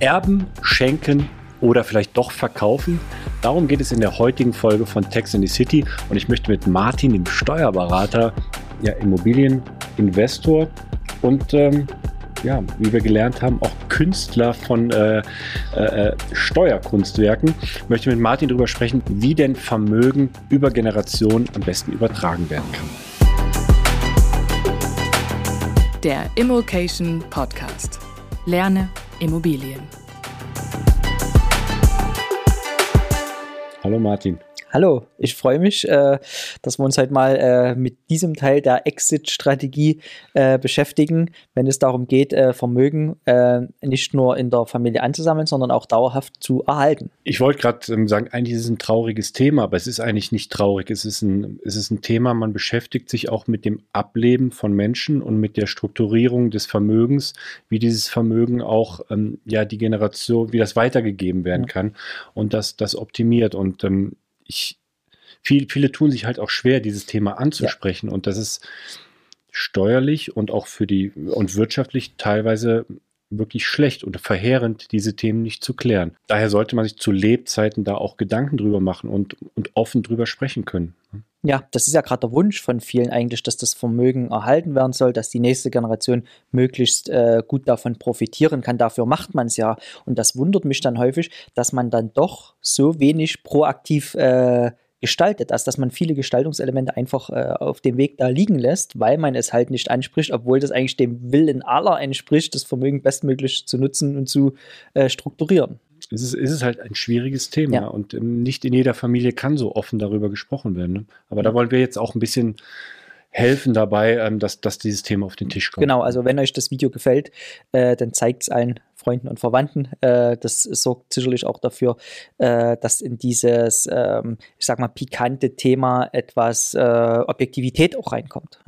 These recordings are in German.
Erben, schenken oder vielleicht doch verkaufen? Darum geht es in der heutigen Folge von Tax in the City und ich möchte mit Martin, dem Steuerberater, ja, Immobilieninvestor und ähm, ja, wie wir gelernt haben, auch Künstler von äh, äh, Steuerkunstwerken, möchte mit Martin darüber sprechen, wie denn Vermögen über Generationen am besten übertragen werden kann. Der Immokation Podcast. Lerne Immobilien. Hallo Martin. Hallo, ich freue mich, äh, dass wir uns heute mal äh, mit diesem Teil der Exit-Strategie äh, beschäftigen, wenn es darum geht, äh, Vermögen äh, nicht nur in der Familie anzusammeln, sondern auch dauerhaft zu erhalten. Ich wollte gerade ähm, sagen, eigentlich ist es ein trauriges Thema, aber es ist eigentlich nicht traurig. Es ist, ein, es ist ein Thema, man beschäftigt sich auch mit dem Ableben von Menschen und mit der Strukturierung des Vermögens, wie dieses Vermögen auch ähm, ja die Generation, wie das weitergegeben werden ja. kann und das, das optimiert. Und ähm, ich, viel, viele tun sich halt auch schwer, dieses Thema anzusprechen. Ja. Und das ist steuerlich und auch für die und wirtschaftlich teilweise wirklich schlecht und verheerend, diese Themen nicht zu klären. Daher sollte man sich zu Lebzeiten da auch Gedanken drüber machen und, und offen drüber sprechen können. Ja, das ist ja gerade der Wunsch von vielen eigentlich, dass das Vermögen erhalten werden soll, dass die nächste Generation möglichst äh, gut davon profitieren kann. Dafür macht man es ja. Und das wundert mich dann häufig, dass man dann doch so wenig proaktiv äh, gestaltet, als dass man viele Gestaltungselemente einfach äh, auf dem Weg da liegen lässt, weil man es halt nicht anspricht, obwohl das eigentlich dem Willen aller entspricht, das Vermögen bestmöglich zu nutzen und zu äh, strukturieren es ist, es ist halt ein schwieriges Thema ja. und ähm, nicht in jeder Familie kann so offen darüber gesprochen werden. Ne? Aber da wollen wir jetzt auch ein bisschen helfen dabei, ähm, dass, dass dieses Thema auf den Tisch kommt. Genau, also wenn euch das Video gefällt, äh, dann zeigt es allen Freunden und Verwandten. Äh, das sorgt sicherlich auch dafür, äh, dass in dieses, ähm, ich sag mal, pikante Thema etwas äh, Objektivität auch reinkommt.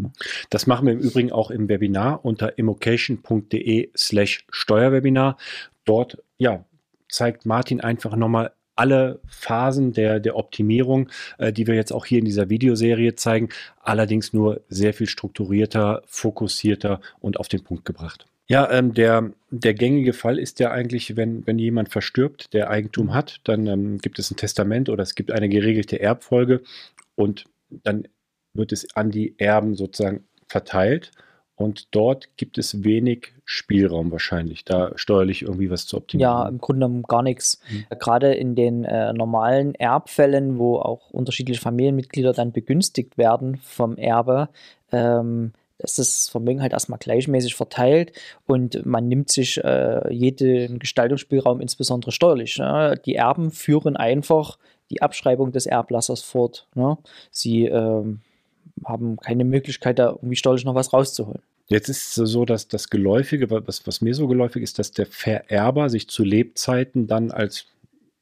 Das machen wir im Übrigen auch im Webinar unter immocation.de slash Steuerwebinar. Dort, ja, zeigt Martin einfach nochmal alle Phasen der, der Optimierung, äh, die wir jetzt auch hier in dieser Videoserie zeigen, allerdings nur sehr viel strukturierter, fokussierter und auf den Punkt gebracht. Ja, ähm, der, der gängige Fall ist ja eigentlich, wenn, wenn jemand verstirbt, der Eigentum hat, dann ähm, gibt es ein Testament oder es gibt eine geregelte Erbfolge und dann wird es an die Erben sozusagen verteilt Und dort gibt es wenig Spielraum wahrscheinlich, da steuerlich irgendwie was zu optimieren. Ja, im Grunde genommen gar nichts. Mhm. Gerade in den äh, normalen Erbfällen, wo auch unterschiedliche Familienmitglieder dann begünstigt werden vom Erbe, ähm, ist das Vermögen halt erstmal gleichmäßig verteilt und man nimmt sich äh, jeden Gestaltungsspielraum, insbesondere steuerlich. Ne? Die Erben führen einfach die Abschreibung des Erblassers fort. Ne? Sie ähm, haben keine Möglichkeit, da irgendwie steuerlich noch was rauszuholen. Jetzt ist es so, dass das Geläufige, was, was mir so geläufig ist, dass der Vererber sich zu Lebzeiten dann als,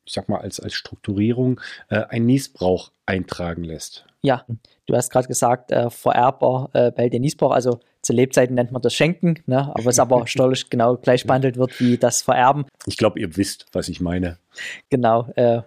ich sag mal, als, als Strukturierung äh, ein Niesbrauch eintragen lässt. Ja, du hast gerade gesagt, äh, Vererber äh, bei den Niesbrauch, also zu Lebzeiten nennt man das Schenken, ne? aber es aber steuerlich genau gleich behandelt wird wie das Vererben. Ich glaube, ihr wisst, was ich meine. Genau, äh,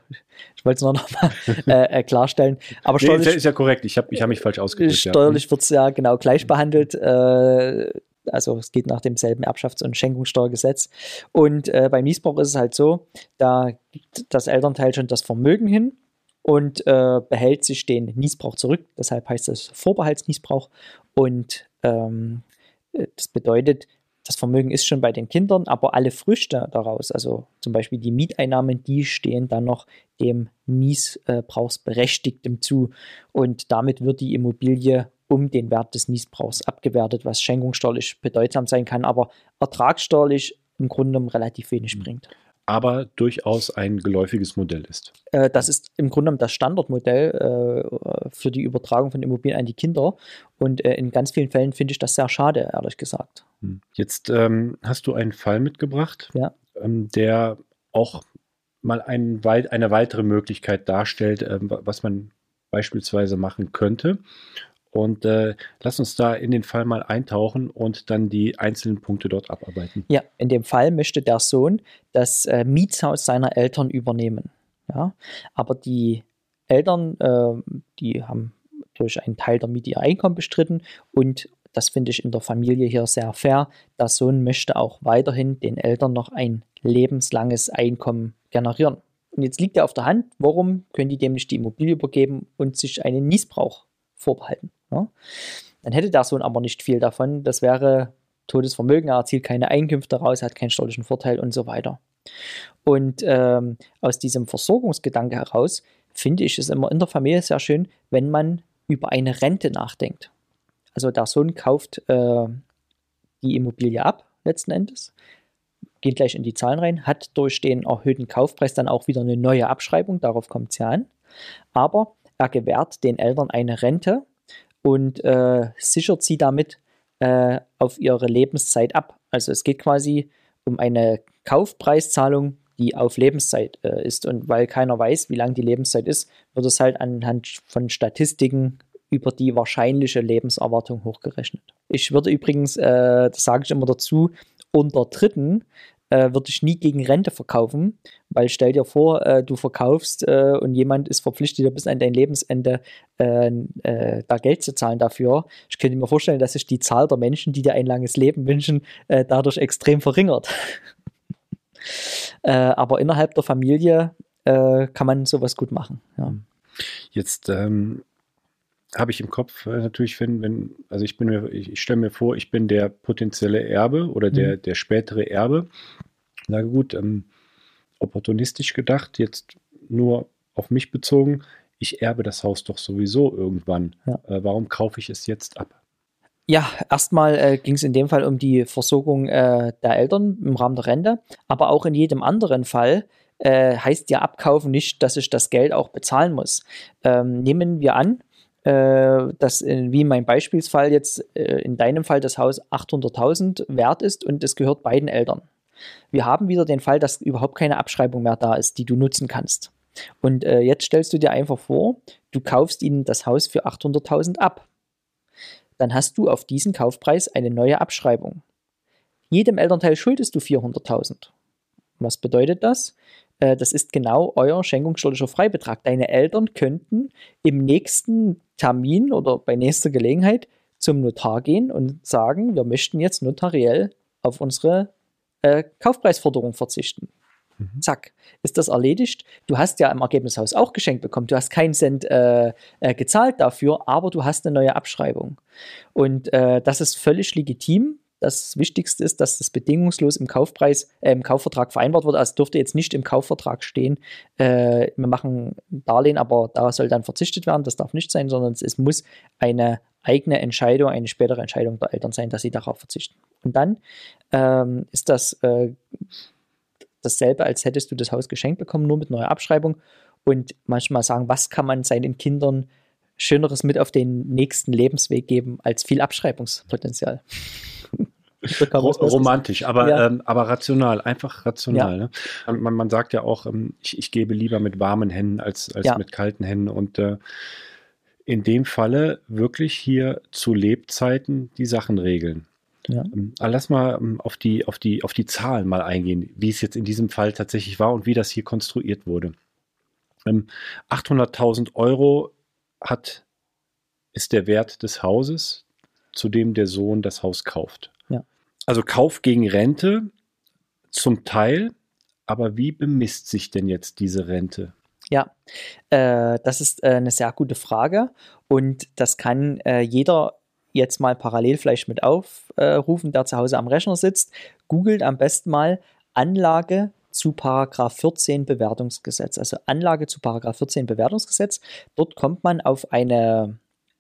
ich wollte es nur noch mal äh, äh, klarstellen. Aber steuerlich, nee, ist ja korrekt, ich habe ich hab mich falsch ausgedrückt. Steuerlich ja. wird es ja genau gleich behandelt. Äh, also es geht nach demselben Erbschafts- und Schenkungssteuergesetz. Und äh, beim Niesbrauch ist es halt so, da gibt das Elternteil schon das Vermögen hin und äh, behält sich den Niesbrauch zurück. Deshalb heißt es Vorbehaltsniesbrauch. Und ähm, äh, das bedeutet, das Vermögen ist schon bei den Kindern, aber alle Früchte daraus, also zum Beispiel die Mieteinnahmen, die stehen dann noch dem Niesbrauchsberechtigten zu. Und damit wird die Immobilie um den Wert des Niesbrauchs abgewertet, was schenkungssteuerlich bedeutsam sein kann, aber ertragssteuerlich im Grunde relativ wenig mhm. bringt aber durchaus ein geläufiges Modell ist. Äh, das ist im Grunde genommen das Standardmodell äh, für die Übertragung von Immobilien an die Kinder. Und äh, in ganz vielen Fällen finde ich das sehr schade, ehrlich gesagt. Hm. Jetzt ähm, hast du einen Fall mitgebracht, ja. ähm, der auch mal ein, eine weitere Möglichkeit darstellt, ähm, was man beispielsweise machen könnte. Und äh, lass uns da in den Fall mal eintauchen und dann die einzelnen Punkte dort abarbeiten. Ja, in dem Fall möchte der Sohn das äh, Mietshaus seiner Eltern übernehmen. Ja, aber die Eltern, äh, die haben durch einen Teil der Miete ihr Einkommen bestritten und das finde ich in der Familie hier sehr fair. Der Sohn möchte auch weiterhin den Eltern noch ein lebenslanges Einkommen generieren. Und jetzt liegt er auf der Hand, warum können die dem nicht die Immobilie übergeben und sich einen Niesbrauch vorbehalten? Ja? Dann hätte der Sohn aber nicht viel davon. Das wäre totes Vermögen, er erzielt keine Einkünfte daraus, hat keinen steuerlichen Vorteil und so weiter. Und ähm, aus diesem Versorgungsgedanke heraus finde ich es immer in der Familie sehr schön, wenn man über eine Rente nachdenkt. Also der Sohn kauft äh, die Immobilie ab, letzten Endes, geht gleich in die Zahlen rein, hat durch den erhöhten Kaufpreis dann auch wieder eine neue Abschreibung, darauf kommt es ja an. Aber er gewährt den Eltern eine Rente, und äh, sichert sie damit äh, auf ihre Lebenszeit ab. Also es geht quasi um eine Kaufpreiszahlung, die auf Lebenszeit äh, ist. Und weil keiner weiß, wie lang die Lebenszeit ist, wird es halt anhand von Statistiken über die wahrscheinliche Lebenserwartung hochgerechnet. Ich würde übrigens, äh, das sage ich immer dazu, unter Dritten äh, würde ich nie gegen Rente verkaufen, weil stell dir vor, äh, du verkaufst äh, und jemand ist verpflichtet, bis an dein Lebensende äh, äh, da Geld zu zahlen dafür. Ich könnte mir vorstellen, dass sich die Zahl der Menschen, die dir ein langes Leben wünschen, äh, dadurch extrem verringert. aber innerhalb der Familie kann man sowas gut machen. Ja. Jetzt ähm, habe ich im Kopf natürlich, wenn, wenn, also ich bin mir, ich, ich stelle mir vor, ich bin der potenzielle Erbe oder der, mhm. der spätere Erbe. Na gut, ähm, opportunistisch gedacht, jetzt nur auf mich bezogen, ich erbe das Haus doch sowieso irgendwann. Ja. Äh, warum kaufe ich es jetzt ab? Ja, erstmal äh, ging es in dem Fall um die Versorgung äh, der Eltern im Rahmen der Rente, aber auch in jedem anderen Fall äh, heißt ja Abkaufen nicht, dass ich das Geld auch bezahlen muss. Ähm, nehmen wir an, äh, dass wie in meinem Beispielsfall jetzt äh, in deinem Fall das Haus 800.000 wert ist und es gehört beiden Eltern. Wir haben wieder den Fall, dass überhaupt keine Abschreibung mehr da ist, die du nutzen kannst. Und äh, jetzt stellst du dir einfach vor, du kaufst ihnen das Haus für 800.000 ab. Dann hast du auf diesen Kaufpreis eine neue Abschreibung. Jedem Elternteil schuldest du 400.000. Was bedeutet das? Äh, das ist genau euer schenkungssteuerlicher Freibetrag. Deine Eltern könnten im nächsten Termin oder bei nächster Gelegenheit zum Notar gehen und sagen, wir möchten jetzt notariell auf unsere äh, Kaufpreisforderung verzichten. Mhm. Zack, ist das erledigt. Du hast ja im Ergebnishaus auch geschenkt bekommen. Du hast keinen Cent äh, äh, gezahlt dafür, aber du hast eine neue Abschreibung. Und äh, das ist völlig legitim. Das Wichtigste ist, dass das bedingungslos im Kaufpreis, äh, im Kaufvertrag vereinbart wird. Also dürfte jetzt nicht im Kaufvertrag stehen, äh, wir machen ein Darlehen, aber da soll dann verzichtet werden. Das darf nicht sein, sondern es muss eine eigene Entscheidung, eine spätere Entscheidung der Eltern sein, dass sie darauf verzichten. Und dann ähm, ist das äh, dasselbe, als hättest du das Haus geschenkt bekommen, nur mit neuer Abschreibung. Und manchmal sagen, was kann man seinen Kindern Schöneres mit auf den nächsten Lebensweg geben als viel Abschreibungspotenzial. Romantisch, aber, ja. ähm, aber rational, einfach rational. Ja. Ne? Man, man, sagt ja auch, ähm, ich, ich, gebe lieber mit warmen Händen als, als ja. mit kalten Händen. Und äh, in dem Falle wirklich hier zu Lebzeiten die Sachen regeln. Ja. Ähm, lass mal ähm, auf die, auf, die, auf die Zahlen mal eingehen, wie es jetzt in diesem Fall tatsächlich war und wie das hier konstruiert wurde. 800.000 Euro hat, ist der Wert des Hauses, zu dem der Sohn das Haus kauft. Also Kauf gegen Rente zum Teil, aber wie bemisst sich denn jetzt diese Rente? Ja, äh, das ist äh, eine sehr gute Frage und das kann äh, jeder jetzt mal parallel vielleicht mit aufrufen, der zu Hause am Rechner sitzt. Googelt am besten mal Anlage zu Paragraph 14 Bewertungsgesetz. Also Anlage zu Paragraph 14 Bewertungsgesetz. Dort kommt man auf eine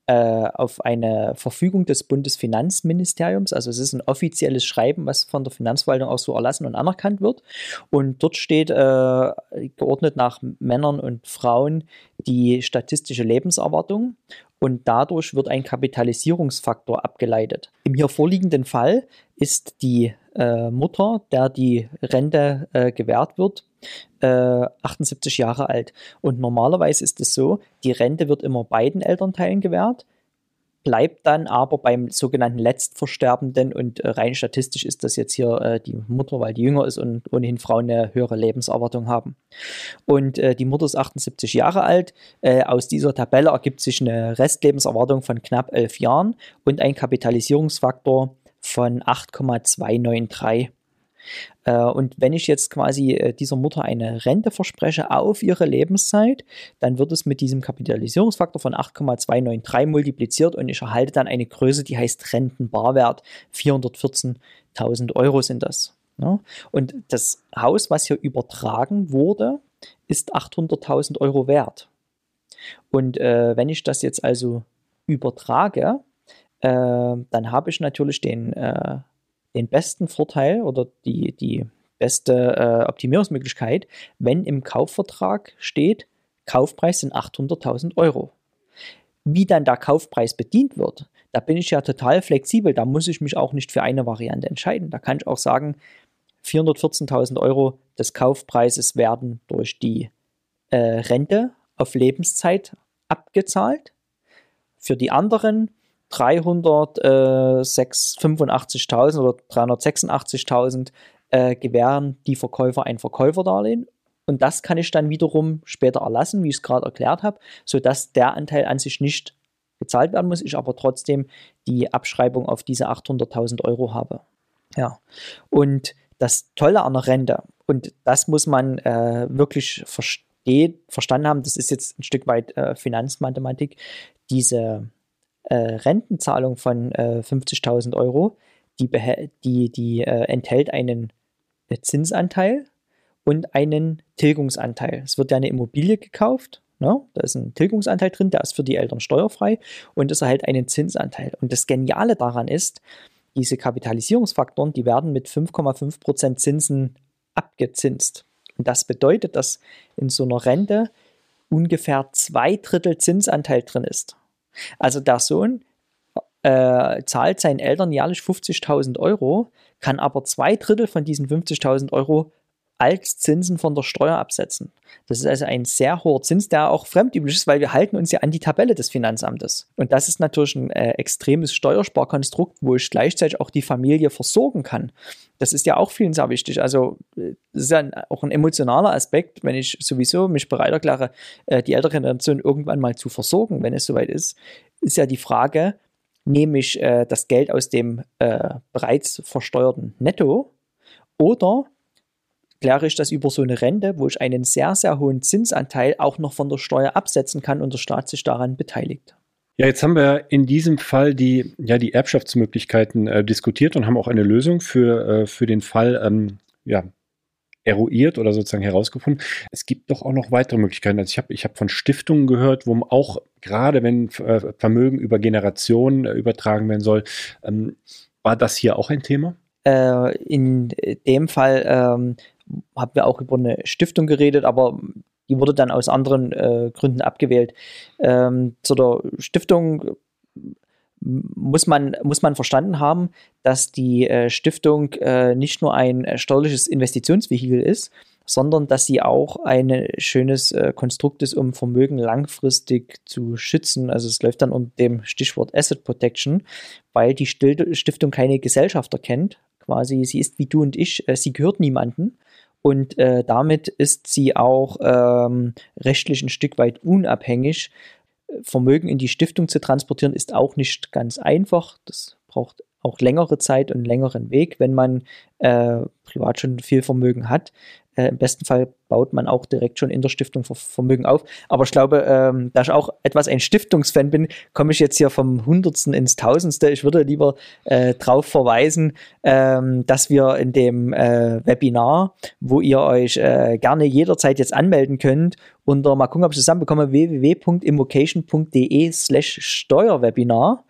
äh, auf eine Verfügung des Bundesfinanzministeriums. Also es ist ein offizielles Schreiben, was von der Finanzverwaltung auch so erlassen und anerkannt wird. Und dort steht äh, geordnet nach Männern und Frauen die statistische Lebenserwartung und dadurch wird ein Kapitalisierungsfaktor abgeleitet. Im hier vorliegenden Fall ist die äh, Mutter, der die Rente äh, gewährt wird, äh, 78 Jahre alt. Und normalerweise ist es so, die Rente wird immer beiden Elternteilen gewährt bleibt dann aber beim sogenannten Letztversterbenden und äh, rein statistisch ist das jetzt hier äh, die Mutter, weil die jünger ist und ohnehin Frauen eine höhere Lebenserwartung haben. Und äh, die Mutter ist 78 Jahre alt. Aus dieser Tabelle ergibt sich eine Restlebenserwartung von knapp elf Jahren und ein Kapitalisierungsfaktor von 8,293. Äh, und wenn ich jetzt quasi äh, dieser Mutter eine Rente verspreche auf ihre Lebenszeit, dann wird es mit diesem Kapitalisierungsfaktor von 8,293 multipliziert und ich erhalte dann eine Größe, die heißt Rentenbarwert. 414.000 Euro sind das. Ja? Und das Haus, was hier übertragen wurde, ist 800.000 Euro wert. Und äh, wenn ich das jetzt also übertrage, äh, dann habe ich natürlich den äh, den besten Vorteil oder die, die beste äh, Optimierungsmöglichkeit, wenn im Kaufvertrag steht, Kaufpreis sind 800.000 Euro. Wie dann der Kaufpreis bedient wird, da bin ich ja total flexibel. Da muss ich mich auch nicht für eine Variante entscheiden. Da kann ich auch sagen, 414.000 Euro des Kaufpreises werden durch die äh, Rente auf Lebenszeit abgezahlt. Für die anderen 385.000 oder 386.000 äh, gewähren die Verkäufer ein Verkäuferdarlehen. Und das kann ich dann wiederum später erlassen, wie ich es gerade erklärt habe, sodass der Anteil an sich nicht gezahlt werden muss, ich aber trotzdem die Abschreibung auf diese 800.000 Euro habe. Ja, und das Tolle an der Rente, und das muss man äh, wirklich verstehen, verstanden haben, das ist jetzt ein Stück weit äh, Finanzmathematik, diese äh, Rentenzahlung von äh, 50.000 Euro, die, die, die äh, enthält einen äh, Zinsanteil und einen Tilgungsanteil. Es wird ja eine Immobilie gekauft, ne? da ist ein Tilgungsanteil drin, der ist für die Eltern steuerfrei und es erhält einen Zinsanteil. Und das Geniale daran ist, diese Kapitalisierungsfaktoren, die werden mit 5,5% Zinsen abgezinst. Und das bedeutet, dass in so einer Rente ungefähr zwei Drittel Zinsanteil drin ist. Also der Sohn äh, zahlt seinen Eltern jährlich 50.000 Euro, kann aber zwei Drittel von diesen 50.000 Euro als Zinsen von der Steuer absetzen. Das ist also ein sehr hoher Zins, der auch fremdüblich ist, weil wir halten uns ja an die Tabelle des Finanzamtes. Und das ist natürlich ein äh, extremes Steuersparkonstrukt, wo ich gleichzeitig auch die Familie versorgen kann. Das ist ja auch vielen sehr wichtig. Also äh, das ist ja ein, auch ein emotionaler Aspekt, wenn ich sowieso mich bereit erkläre, äh, die ältere Generation irgendwann mal zu versorgen, wenn es soweit ist, ist ja die Frage, nehme ich äh, das Geld aus dem äh, bereits versteuerten Netto oder kläre ich das über so eine Rente, wo ich einen sehr, sehr hohen Zinsanteil auch noch von der Steuer absetzen kann und der Staat sich daran beteiligt. Ja, jetzt haben wir in diesem Fall die, ja, die Erbschaftsmöglichkeiten äh, diskutiert und haben auch eine Lösung für, äh, für den Fall ähm, ja, eruiert oder sozusagen herausgefunden. Es gibt doch auch noch weitere Möglichkeiten. Also ich habe ich hab von Stiftungen gehört, wo auch gerade wenn äh, Vermögen über Generationen äh, übertragen werden soll, ähm, war das hier auch ein Thema? Äh, in dem Fall ähm, haben wir auch über eine Stiftung geredet, aber die wurde dann aus anderen äh, Gründen abgewählt. Ähm, zu der Stiftung muss man, muss man verstanden haben, dass die äh, Stiftung äh, nicht nur ein äh, steuerliches Investitionsvehikel ist, sondern dass sie auch ein schönes äh, Konstrukt ist, um Vermögen langfristig zu schützen. Also es läuft dann um dem Stichwort Asset Protection, weil die Stiftung keine Gesellschafter kennt. Quasi, sie ist wie du und ich, äh, sie gehört niemanden und äh, damit ist sie auch ähm, rechtlich ein Stück weit unabhängig. Vermögen in die Stiftung zu transportieren ist auch nicht ganz einfach. Das braucht auch längere Zeit und längeren Weg, wenn man äh, privat schon viel Vermögen hat. Äh, Im besten Fall baut man auch direkt schon in der Stiftung Vermögen auf. Aber ich glaube, ähm, da ich auch etwas ein Stiftungsfan bin, komme ich jetzt hier vom Hundertsten ins Tausendste. Ich würde lieber äh, darauf verweisen, ähm, dass wir in dem äh, Webinar, wo ihr euch äh, gerne jederzeit jetzt anmelden könnt, unter, mal gucken, ob ich zusammenbekomme, www.immocation.de slash Steuerwebinar.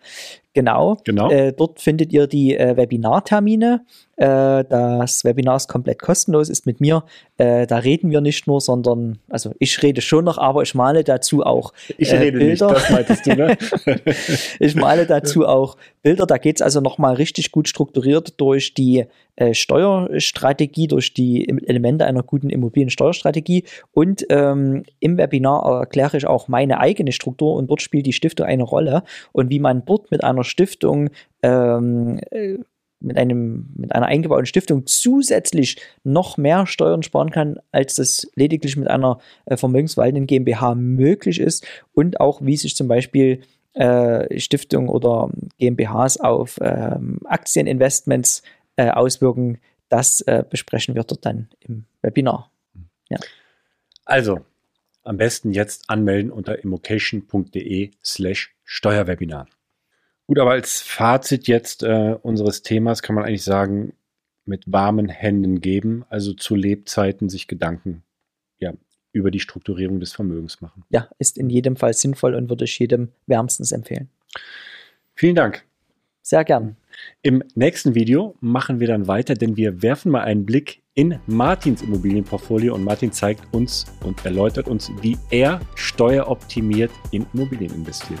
Genau. genau. Äh, dort findet ihr die äh, Webinartermine. Äh, das Webinar ist komplett kostenlos, ist mit mir. Äh, da reden wir nicht nur, sondern, also ich rede schon noch, aber ich male dazu auch ich rede äh, Bilder. Nicht, das meintest du, ne? ich male dazu auch Bilder. Da geht es also nochmal richtig gut strukturiert durch die äh, Steuerstrategie, durch die Elemente einer guten Immobiliensteuerstrategie. Und ähm, im Webinar erkläre ich auch meine eigene Struktur und dort spielt die Stiftung eine Rolle und wie man dort mit einer Stiftung ähm, äh, mit, einem, mit einer eingebauten Stiftung zusätzlich noch mehr Steuern sparen kann, als das lediglich mit einer äh, GmbH möglich ist und auch wie sich zum Beispiel äh, Stiftung oder GmbHs auf ähm, Aktieninvestments äh, auswirken, das äh, besprechen wir dort dann im Webinar. Ja. Also, am besten jetzt anmelden unter immocation.de slash Steuerwebinar. Gut, aber als Fazit jetzt äh, unseres Themas kann man eigentlich sagen, mit warmen Händen geben, also zu Lebzeiten sich Gedanken ja, über die Strukturierung des Vermögens machen. Ja, ist in jedem Fall sinnvoll und würde ich jedem wärmstens empfehlen. Vielen Dank. Sehr gern. Im nächsten Video machen wir dann weiter, denn wir werfen mal einen Blick in Martins Immobilienportfolio und Martin zeigt uns und erläutert uns, wie er steueroptimiert in Immobilien investiert.